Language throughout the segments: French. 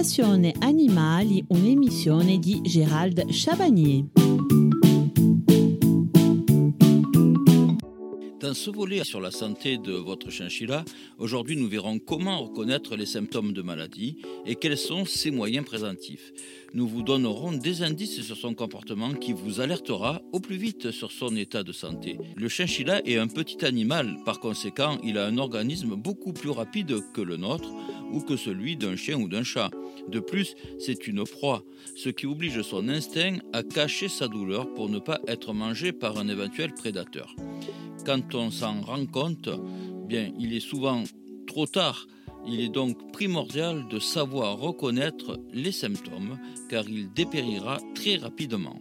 Passione Animali, un'emissione di Gérald Chabagnier. Dans ce volet sur la santé de votre chinchilla, aujourd'hui nous verrons comment reconnaître les symptômes de maladie et quels sont ses moyens préventifs. Nous vous donnerons des indices sur son comportement qui vous alertera au plus vite sur son état de santé. Le chinchilla est un petit animal, par conséquent il a un organisme beaucoup plus rapide que le nôtre ou que celui d'un chien ou d'un chat. De plus, c'est une proie, ce qui oblige son instinct à cacher sa douleur pour ne pas être mangé par un éventuel prédateur. Quand on s'en rend compte, bien, il est souvent trop tard. Il est donc primordial de savoir reconnaître les symptômes car il dépérira très rapidement.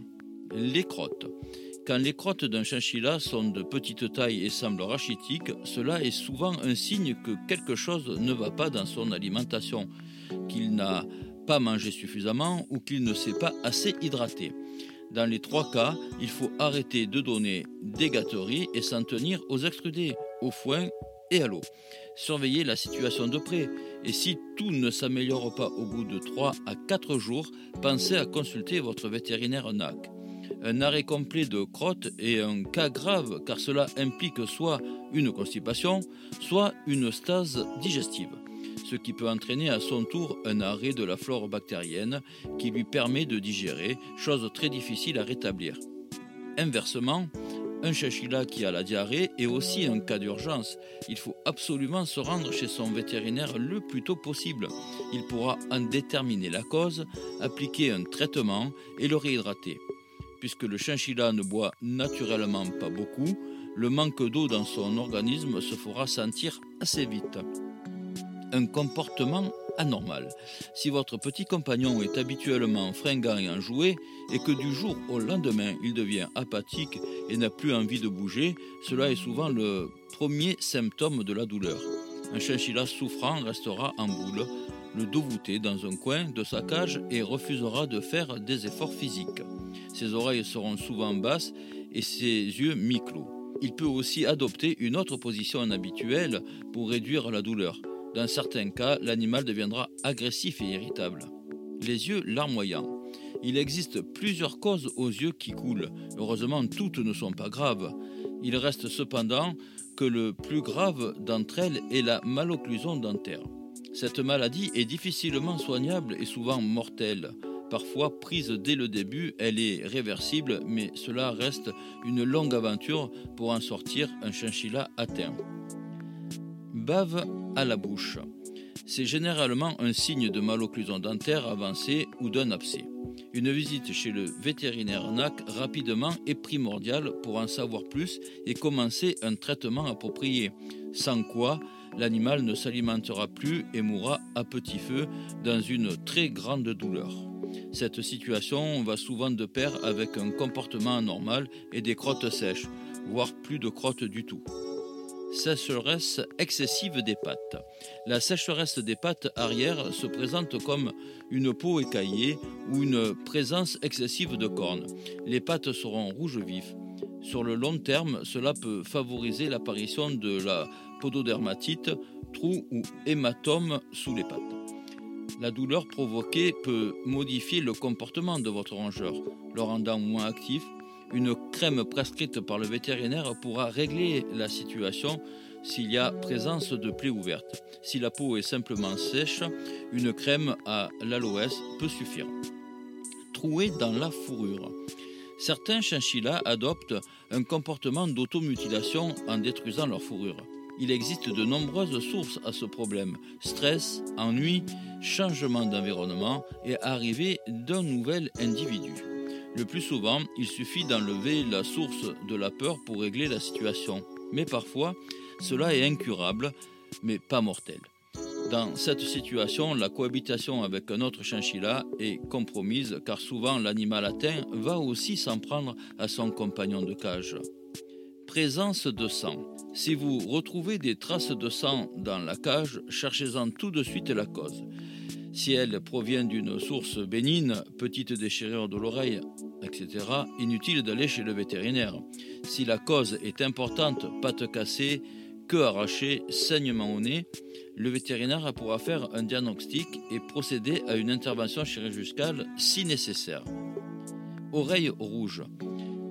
Les crottes. Quand les crottes d'un chinchilla sont de petite taille et semblent rachitiques, cela est souvent un signe que quelque chose ne va pas dans son alimentation, qu'il n'a pas mangé suffisamment ou qu'il ne s'est pas assez hydraté. Dans les trois cas, il faut arrêter de donner des gâteries et s'en tenir aux extrudés, au foin et à l'eau. Surveillez la situation de près et si tout ne s'améliore pas au bout de 3 à 4 jours, pensez à consulter votre vétérinaire NAC. Un arrêt complet de crotte est un cas grave car cela implique soit une constipation, soit une stase digestive ce qui peut entraîner à son tour un arrêt de la flore bactérienne qui lui permet de digérer, chose très difficile à rétablir. Inversement, un chinchilla qui a la diarrhée est aussi un cas d'urgence. Il faut absolument se rendre chez son vétérinaire le plus tôt possible. Il pourra en déterminer la cause, appliquer un traitement et le réhydrater. Puisque le chinchilla ne boit naturellement pas beaucoup, le manque d'eau dans son organisme se fera sentir assez vite un comportement anormal. Si votre petit compagnon est habituellement fringant et enjoué, et que du jour au lendemain il devient apathique et n'a plus envie de bouger, cela est souvent le premier symptôme de la douleur. Un chinchilla souffrant restera en boule, le dos voûté dans un coin de sa cage et refusera de faire des efforts physiques. Ses oreilles seront souvent basses et ses yeux mi-clos. Il peut aussi adopter une autre position inhabituelle pour réduire la douleur. Dans certains cas, l'animal deviendra agressif et irritable. Les yeux larmoyants. Il existe plusieurs causes aux yeux qui coulent. Heureusement, toutes ne sont pas graves. Il reste cependant que le plus grave d'entre elles est la malocclusion dentaire. Cette maladie est difficilement soignable et souvent mortelle. Parfois prise dès le début, elle est réversible, mais cela reste une longue aventure pour en sortir un chinchilla atteint. Bave à la bouche. C'est généralement un signe de malocclusion dentaire avancée ou d'un abcès. Une visite chez le vétérinaire NAC rapidement est primordiale pour en savoir plus et commencer un traitement approprié, sans quoi l'animal ne s'alimentera plus et mourra à petit feu dans une très grande douleur. Cette situation va souvent de pair avec un comportement anormal et des crottes sèches, voire plus de crottes du tout sécheresse excessive des pattes. La sécheresse des pattes arrière se présente comme une peau écaillée ou une présence excessive de cornes. Les pattes seront rouges vifs. Sur le long terme, cela peut favoriser l'apparition de la pododermatite, trou ou hématome sous les pattes. La douleur provoquée peut modifier le comportement de votre rongeur, le rendant moins actif, une crème prescrite par le vétérinaire pourra régler la situation s'il y a présence de plaies ouvertes. Si la peau est simplement sèche, une crème à l'aloès peut suffire. Trouer dans la fourrure. Certains chinchillas adoptent un comportement d'automutilation en détruisant leur fourrure. Il existe de nombreuses sources à ce problème. Stress, ennui, changement d'environnement et arrivée d'un nouvel individu. Le plus souvent, il suffit d'enlever la source de la peur pour régler la situation. Mais parfois, cela est incurable, mais pas mortel. Dans cette situation, la cohabitation avec un autre chinchilla est compromise car souvent l'animal atteint va aussi s'en prendre à son compagnon de cage. Présence de sang. Si vous retrouvez des traces de sang dans la cage, cherchez-en tout de suite la cause. Si elle provient d'une source bénigne, petite déchirure de l'oreille, etc., inutile d'aller chez le vétérinaire. Si la cause est importante, patte cassée, queue arrachée, saignement au nez, le vétérinaire pourra faire un diagnostic et procéder à une intervention chirurgicale si nécessaire. Oreilles rouges.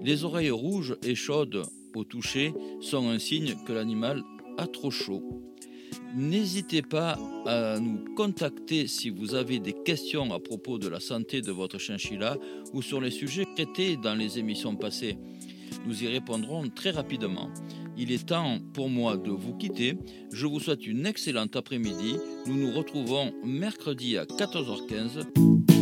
Les oreilles rouges et chaudes au toucher sont un signe que l'animal a trop chaud. N'hésitez pas à nous contacter si vous avez des questions à propos de la santé de votre chinchilla ou sur les sujets traités dans les émissions passées. Nous y répondrons très rapidement. Il est temps pour moi de vous quitter. Je vous souhaite une excellente après-midi. Nous nous retrouvons mercredi à 14h15.